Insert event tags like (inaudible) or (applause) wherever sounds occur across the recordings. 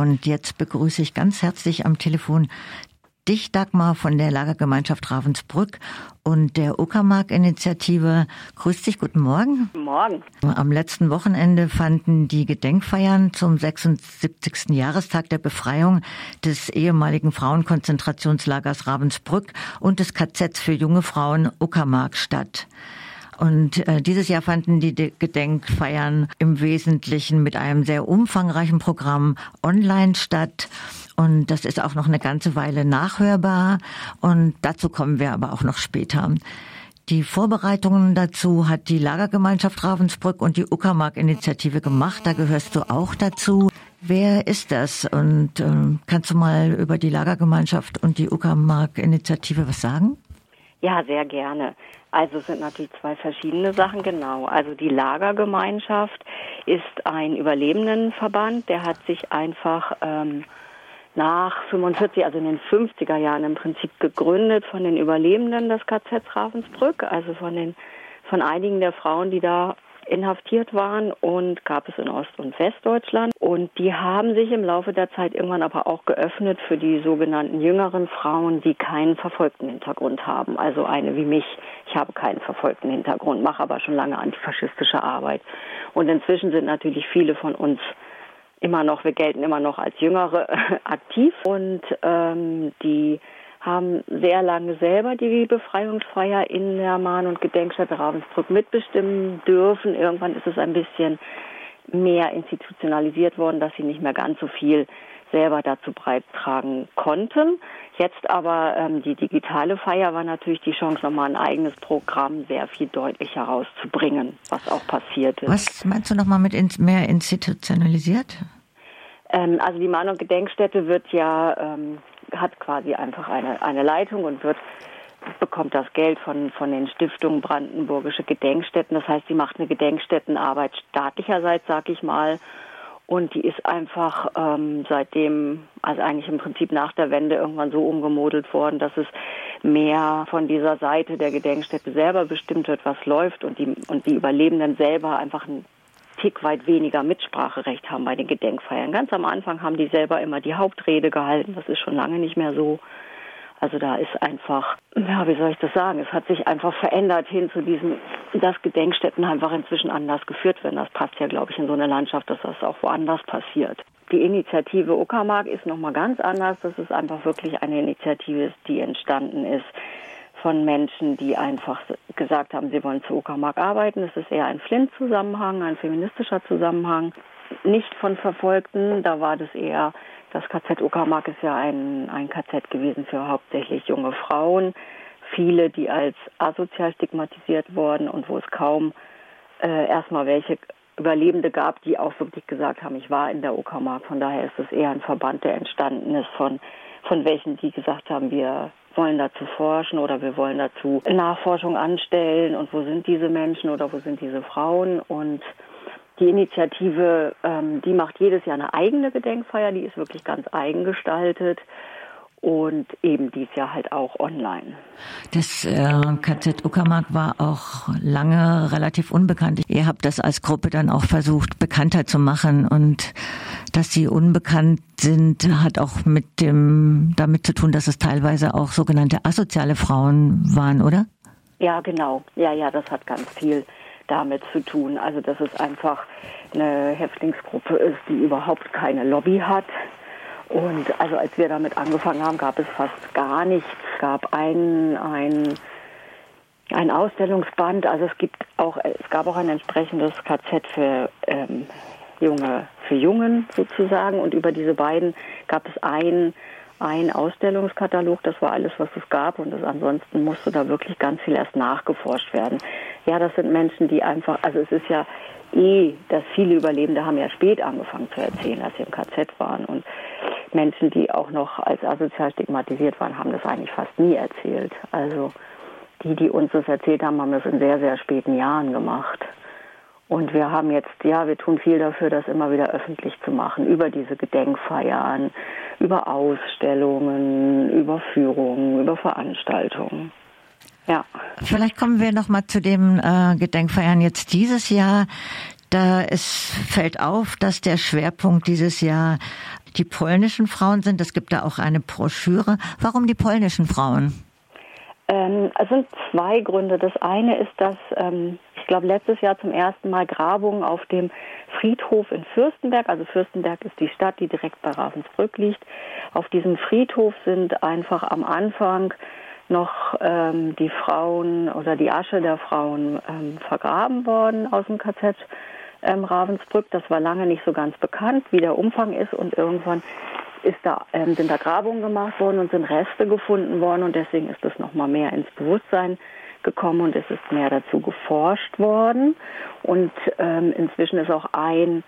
und jetzt begrüße ich ganz herzlich am Telefon dich, Dagmar, von der Lagergemeinschaft Ravensbrück und der Uckermark-Initiative. Grüß dich, guten Morgen. Guten Morgen. Am letzten Wochenende fanden die Gedenkfeiern zum 76. Jahrestag der Befreiung des ehemaligen Frauenkonzentrationslagers Ravensbrück und des KZs für junge Frauen Uckermark statt. Und äh, dieses Jahr fanden die Gedenkfeiern im Wesentlichen mit einem sehr umfangreichen Programm online statt. Und das ist auch noch eine ganze Weile nachhörbar. Und dazu kommen wir aber auch noch später. Die Vorbereitungen dazu hat die Lagergemeinschaft Ravensbrück und die Uckermark-Initiative gemacht. Da gehörst du auch dazu. Wer ist das? Und äh, kannst du mal über die Lagergemeinschaft und die Uckermark-Initiative was sagen? Ja, sehr gerne. Also es sind natürlich zwei verschiedene Sachen, genau. Also die Lagergemeinschaft ist ein Überlebendenverband, der hat sich einfach ähm, nach 45, also in den 50er Jahren im Prinzip gegründet von den Überlebenden des KZ Ravensbrück, also von den von einigen der Frauen, die da inhaftiert waren und gab es in Ost- und Westdeutschland. Und die haben sich im Laufe der Zeit irgendwann aber auch geöffnet für die sogenannten jüngeren Frauen, die keinen verfolgten Hintergrund haben. Also eine wie mich. Ich habe keinen verfolgten Hintergrund, mache aber schon lange antifaschistische Arbeit. Und inzwischen sind natürlich viele von uns immer noch, wir gelten immer noch als Jüngere (laughs) aktiv und ähm, die haben sehr lange selber die Befreiungsfeier in der Mahn- und Gedenkstätte Ravensbrück mitbestimmen dürfen. Irgendwann ist es ein bisschen mehr institutionalisiert worden, dass sie nicht mehr ganz so viel selber dazu beitragen konnten. Jetzt aber ähm, die digitale Feier war natürlich die Chance, nochmal ein eigenes Programm sehr viel deutlicher rauszubringen, was auch passiert ist. Was meinst du nochmal mit ins, mehr institutionalisiert? Ähm, also die Mahn- und Gedenkstätte wird ja ähm, hat quasi einfach eine, eine Leitung und wird bekommt das Geld von, von den Stiftungen Brandenburgische Gedenkstätten. Das heißt, sie macht eine Gedenkstättenarbeit staatlicherseits, sag ich mal. Und die ist einfach ähm, seitdem, also eigentlich im Prinzip nach der Wende irgendwann so umgemodelt worden, dass es mehr von dieser Seite der Gedenkstätte selber bestimmt wird, was läuft und die, und die Überlebenden selber einfach ein Tick weit weniger Mitspracherecht haben bei den Gedenkfeiern. Ganz am Anfang haben die selber immer die Hauptrede gehalten. Das ist schon lange nicht mehr so. Also da ist einfach, ja, wie soll ich das sagen? Es hat sich einfach verändert hin zu diesem, dass Gedenkstätten einfach inzwischen anders geführt werden. Das passt ja, glaube ich, in so eine Landschaft, dass das auch woanders passiert. Die Initiative Uckermark ist nochmal ganz anders. Das ist einfach wirklich eine Initiative, die entstanden ist von Menschen, die einfach gesagt haben, sie wollen zu Uckermark arbeiten. Es ist eher ein Flint-Zusammenhang, ein feministischer Zusammenhang. Nicht von Verfolgten, da war das eher, das KZ Uckermark ist ja ein, ein KZ gewesen für hauptsächlich junge Frauen. Viele, die als asozial stigmatisiert wurden und wo es kaum äh, erstmal welche Überlebende gab, die auch wirklich gesagt haben, ich war in der Uckermark. Von daher ist es eher ein Verband, der entstanden ist von, von welchen, die gesagt haben, wir wollen dazu forschen oder wir wollen dazu Nachforschung anstellen und wo sind diese Menschen oder wo sind diese Frauen? Und die Initiative, ähm, die macht jedes Jahr eine eigene Gedenkfeier, die ist wirklich ganz eigen gestaltet und eben dies Jahr halt auch online. Das äh, KZ Uckermark war auch lange relativ unbekannt. Ihr habt das als Gruppe dann auch versucht, bekannter zu machen und dass sie unbekannt sind, hat auch mit dem damit zu tun, dass es teilweise auch sogenannte asoziale Frauen waren, oder? Ja, genau. Ja, ja, das hat ganz viel damit zu tun. Also, dass es einfach eine Häftlingsgruppe ist, die überhaupt keine Lobby hat, und also als wir damit angefangen haben, gab es fast gar nichts. Es gab ein, ein, ein Ausstellungsband, also es gibt auch, es gab auch ein entsprechendes KZ für ähm, junge, für Jungen sozusagen. Und über diese beiden gab es ein, ein Ausstellungskatalog, das war alles, was es gab. Und das, ansonsten musste da wirklich ganz viel erst nachgeforscht werden. Ja, das sind Menschen, die einfach, also es ist ja eh, dass viele Überlebende haben ja spät angefangen zu erzählen, als sie im KZ waren. Und Menschen, die auch noch als asozial stigmatisiert waren, haben das eigentlich fast nie erzählt. Also die, die uns das erzählt haben, haben das in sehr, sehr späten Jahren gemacht. Und wir haben jetzt, ja, wir tun viel dafür, das immer wieder öffentlich zu machen, über diese Gedenkfeiern, über Ausstellungen, über Führungen, über Veranstaltungen. Ja. Vielleicht kommen wir noch mal zu dem äh, Gedenkfeiern jetzt dieses Jahr. Da es fällt auf, dass der Schwerpunkt dieses Jahr die polnischen Frauen sind. Es gibt da auch eine Broschüre. Warum die polnischen Frauen? Ähm, es sind zwei Gründe. Das eine ist, dass ähm, ich glaube letztes Jahr zum ersten Mal Grabungen auf dem Friedhof in Fürstenberg, also Fürstenberg ist die Stadt, die direkt bei Ravensbrück liegt. Auf diesem Friedhof sind einfach am Anfang noch ähm, die Frauen oder die Asche der Frauen ähm, vergraben worden aus dem KZ ähm, Ravensbrück. Das war lange nicht so ganz bekannt, wie der Umfang ist. Und irgendwann ist da, ähm, sind da Grabungen gemacht worden und sind Reste gefunden worden. Und deswegen ist das nochmal mehr ins Bewusstsein gekommen und es ist mehr dazu geforscht worden. Und ähm, inzwischen ist auch ein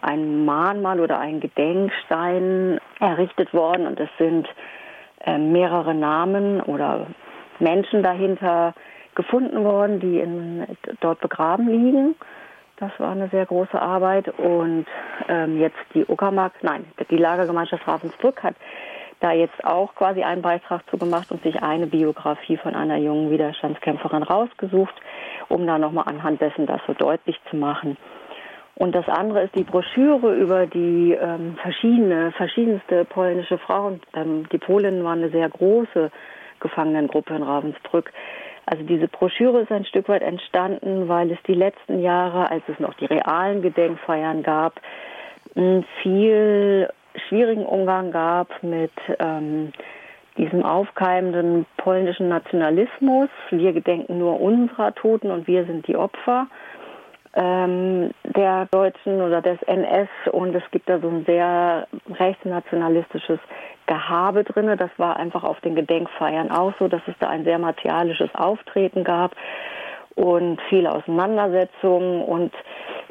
ein Mahnmal oder ein Gedenkstein errichtet worden. Und es sind äh, mehrere Namen oder Menschen dahinter gefunden worden, die in, dort begraben liegen. Das war eine sehr große Arbeit. Und ähm, jetzt die Uckermark, nein, die Lagergemeinschaft Ravensbrück hat da jetzt auch quasi einen Beitrag zu gemacht und sich eine Biografie von einer jungen Widerstandskämpferin rausgesucht, um da nochmal anhand dessen das so deutlich zu machen. Und das andere ist die Broschüre über die ähm, verschiedene, verschiedenste polnische Frauen. Ähm, die Polinnen waren eine sehr große Gefangenengruppe in Ravensbrück. Also diese Broschüre ist ein Stück weit entstanden, weil es die letzten Jahre, als es noch die realen Gedenkfeiern gab, viel schwierigen Umgang gab mit ähm, diesem aufkeimenden polnischen Nationalismus. Wir gedenken nur unserer Toten und wir sind die Opfer ähm, der Deutschen oder des NS und es gibt da so ein sehr rechtsnationalistisches Gehabe drinne. Das war einfach auf den Gedenkfeiern auch so, dass es da ein sehr martialisches Auftreten gab und viele Auseinandersetzungen und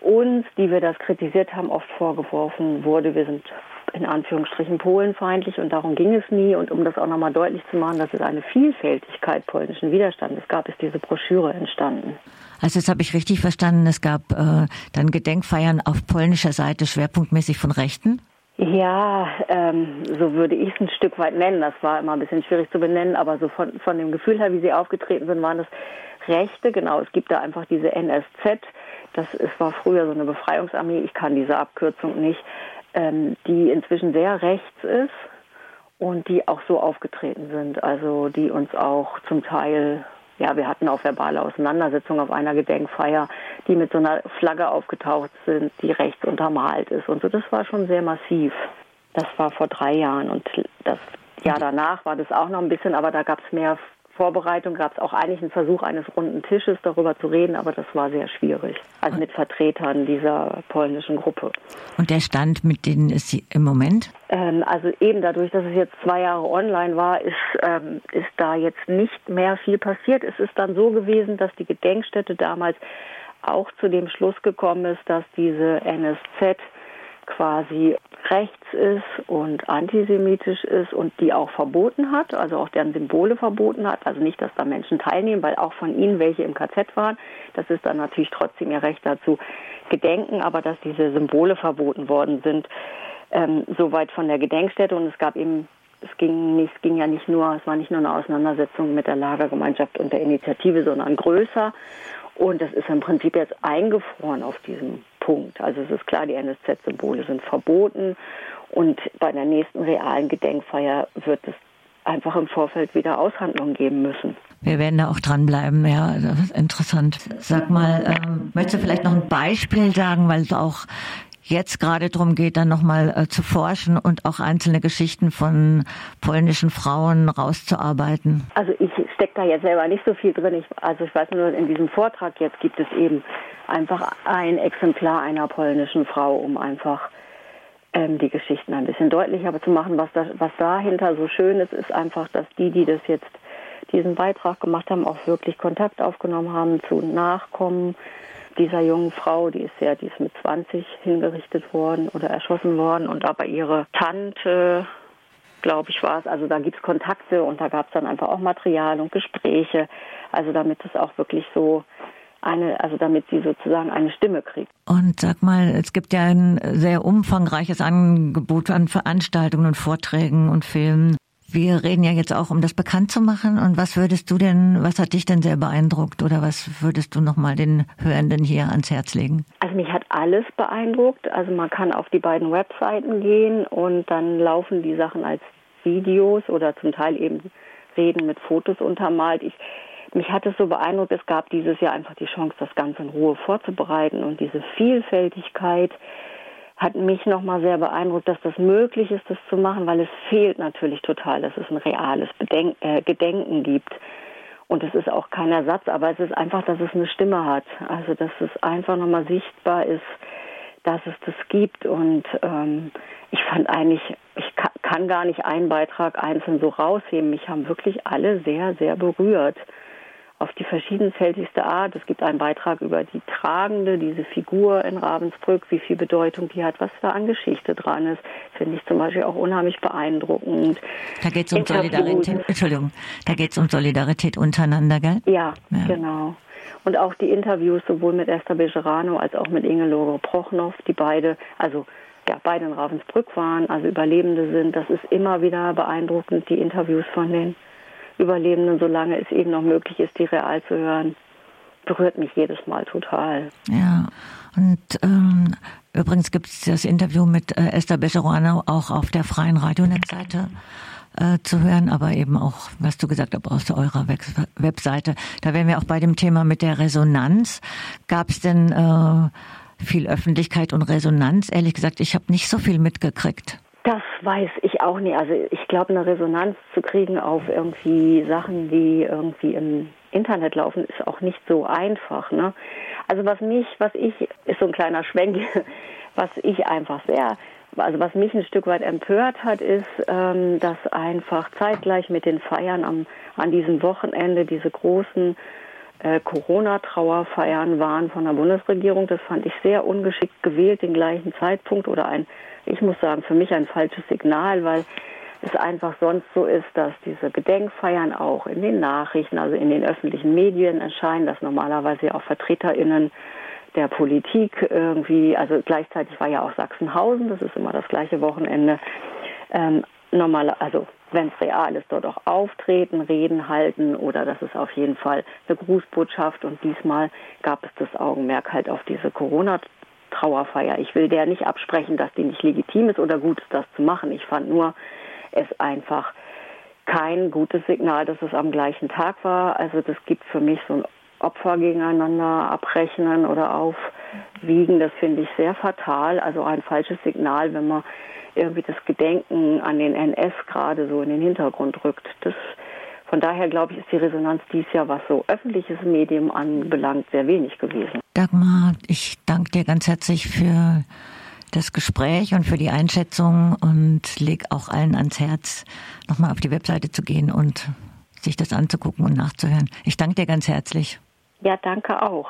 uns, die wir das kritisiert haben, oft vorgeworfen wurde, wir sind in Anführungsstrichen polenfeindlich und darum ging es nie. Und um das auch nochmal deutlich zu machen, dass es eine Vielfältigkeit polnischen Widerstandes gab, ist diese Broschüre entstanden. Also das habe ich richtig verstanden. Es gab äh, dann Gedenkfeiern auf polnischer Seite schwerpunktmäßig von Rechten? Ja, ähm, so würde ich es ein Stück weit nennen. Das war immer ein bisschen schwierig zu benennen, aber so von, von dem Gefühl her, wie sie aufgetreten sind, waren das Rechte. Genau, es gibt da einfach diese NSZ. Das ist, war früher so eine Befreiungsarmee. Ich kann diese Abkürzung nicht ähm, die inzwischen sehr rechts ist und die auch so aufgetreten sind. Also die uns auch zum Teil, ja, wir hatten auch verbale Auseinandersetzungen auf einer Gedenkfeier, die mit so einer Flagge aufgetaucht sind, die rechts untermalt ist und so. Das war schon sehr massiv. Das war vor drei Jahren und das Jahr danach war das auch noch ein bisschen, aber da gab es mehr Vorbereitung gab es auch eigentlich einen Versuch eines runden Tisches darüber zu reden, aber das war sehr schwierig. Also mit Vertretern dieser polnischen Gruppe. Und der Stand, mit denen ist sie im Moment? Ähm, also eben dadurch, dass es jetzt zwei Jahre online war, ist, ähm, ist da jetzt nicht mehr viel passiert. Es ist dann so gewesen, dass die Gedenkstätte damals auch zu dem Schluss gekommen ist, dass diese NSZ quasi rechts ist und antisemitisch ist und die auch verboten hat, also auch deren Symbole verboten hat. Also nicht, dass da Menschen teilnehmen, weil auch von ihnen welche im KZ waren. Das ist dann natürlich trotzdem ihr Recht dazu gedenken, aber dass diese Symbole verboten worden sind, ähm, soweit von der Gedenkstätte. Und es gab eben, es ging nicht, es ging ja nicht nur, es war nicht nur eine Auseinandersetzung mit der Lagergemeinschaft und der Initiative, sondern größer. Und das ist im Prinzip jetzt eingefroren auf diesem Punkt. Also es ist klar, die NSZ-Symbole sind verboten und bei der nächsten realen Gedenkfeier wird es einfach im Vorfeld wieder Aushandlungen geben müssen. Wir werden da auch dranbleiben, ja, das ist interessant. Sag mal, ähm, möchtest du vielleicht noch ein Beispiel sagen, weil es auch jetzt gerade darum geht, dann nochmal äh, zu forschen und auch einzelne Geschichten von polnischen Frauen rauszuarbeiten? Also ich stecke da jetzt selber nicht so viel drin. Ich, also ich weiß nur, in diesem Vortrag jetzt gibt es eben einfach ein Exemplar einer polnischen Frau, um einfach ähm, die Geschichten ein bisschen deutlicher zu machen. Was, da, was dahinter so schön ist, ist einfach, dass die, die das jetzt diesen Beitrag gemacht haben, auch wirklich Kontakt aufgenommen haben zu Nachkommen dieser jungen Frau, die ist ja, die ist mit 20 hingerichtet worden oder erschossen worden und aber ihre Tante, glaube ich, war es. Also da gibt es Kontakte und da gab es dann einfach auch Material und Gespräche. Also damit es auch wirklich so eine, also damit sie sozusagen eine Stimme kriegt. Und sag mal, es gibt ja ein sehr umfangreiches Angebot an Veranstaltungen und Vorträgen und Filmen. Wir reden ja jetzt auch, um das bekannt zu machen. Und was würdest du denn, was hat dich denn sehr beeindruckt oder was würdest du nochmal den Hörenden hier ans Herz legen? Also mich hat alles beeindruckt. Also man kann auf die beiden Webseiten gehen und dann laufen die Sachen als Videos oder zum Teil eben Reden mit Fotos untermalt. Ich, mich hat es so beeindruckt, es gab dieses Jahr einfach die Chance, das Ganze in Ruhe vorzubereiten und diese Vielfältigkeit hat mich nochmal sehr beeindruckt, dass das möglich ist, das zu machen, weil es fehlt natürlich total, dass es ein reales Bedenk äh, Gedenken gibt. Und es ist auch kein Ersatz, aber es ist einfach, dass es eine Stimme hat. Also dass es einfach nochmal sichtbar ist, dass es das gibt. Und ähm, ich fand eigentlich, ich kann gar nicht einen Beitrag einzeln so rausheben. Mich haben wirklich alle sehr, sehr berührt auf die verschiedenfältigste Art. Es gibt einen Beitrag über die Tragende, diese Figur in Ravensbrück, wie viel Bedeutung die hat, was da an Geschichte dran ist. Finde ich zum Beispiel auch unheimlich beeindruckend. Da geht es um Solidarität, Entschuldigung, da geht es um Solidarität untereinander, gell? Ja, ja, genau. Und auch die Interviews sowohl mit Esther Bejerano als auch mit Ingelore Prochnow, die beide, also ja, beide in Ravensbrück waren, also Überlebende sind. Das ist immer wieder beeindruckend, die Interviews von denen. Überlebenden, solange es eben noch möglich ist, die real zu hören, berührt mich jedes Mal total. Ja, und ähm, übrigens gibt es das Interview mit äh, Esther Becherano auch auf der freien Radionetzseite äh, zu hören, aber eben auch, was du gesagt hast, aus eurer Web Webseite. Da wären wir auch bei dem Thema mit der Resonanz. Gab es denn äh, viel Öffentlichkeit und Resonanz? Ehrlich gesagt, ich habe nicht so viel mitgekriegt. Das weiß ich auch nicht. Also ich glaube, eine Resonanz zu kriegen auf irgendwie Sachen, die irgendwie im Internet laufen, ist auch nicht so einfach. Ne? Also was mich, was ich, ist so ein kleiner Schwenk, (laughs) was ich einfach sehr, also was mich ein Stück weit empört hat, ist, ähm, dass einfach zeitgleich mit den Feiern am, an diesem Wochenende diese großen äh, Corona-Trauerfeiern waren von der Bundesregierung. Das fand ich sehr ungeschickt gewählt, den gleichen Zeitpunkt oder ein ich muss sagen, für mich ein falsches Signal, weil es einfach sonst so ist, dass diese Gedenkfeiern auch in den Nachrichten, also in den öffentlichen Medien erscheinen, dass normalerweise auch VertreterInnen der Politik irgendwie, also gleichzeitig war ja auch Sachsenhausen, das ist immer das gleiche Wochenende, ähm, normal, also wenn es real ist, dort auch auftreten, Reden halten oder das ist auf jeden Fall eine Grußbotschaft und diesmal gab es das Augenmerk halt auf diese Corona Trauerfeier. Ich will der nicht absprechen, dass die nicht legitim ist oder gut ist, das zu machen. Ich fand nur es einfach kein gutes Signal, dass es am gleichen Tag war. Also das gibt für mich so ein Opfer gegeneinander abrechnen oder aufwiegen. Das finde ich sehr fatal. Also ein falsches Signal, wenn man irgendwie das Gedenken an den NS gerade so in den Hintergrund rückt. Das von daher glaube ich, ist die Resonanz dieses Jahr, was so öffentliches Medium anbelangt, sehr wenig gewesen. Dagmar, ich danke dir ganz herzlich für das Gespräch und für die Einschätzung und leg auch allen ans Herz, nochmal auf die Webseite zu gehen und sich das anzugucken und nachzuhören. Ich danke dir ganz herzlich. Ja, danke auch.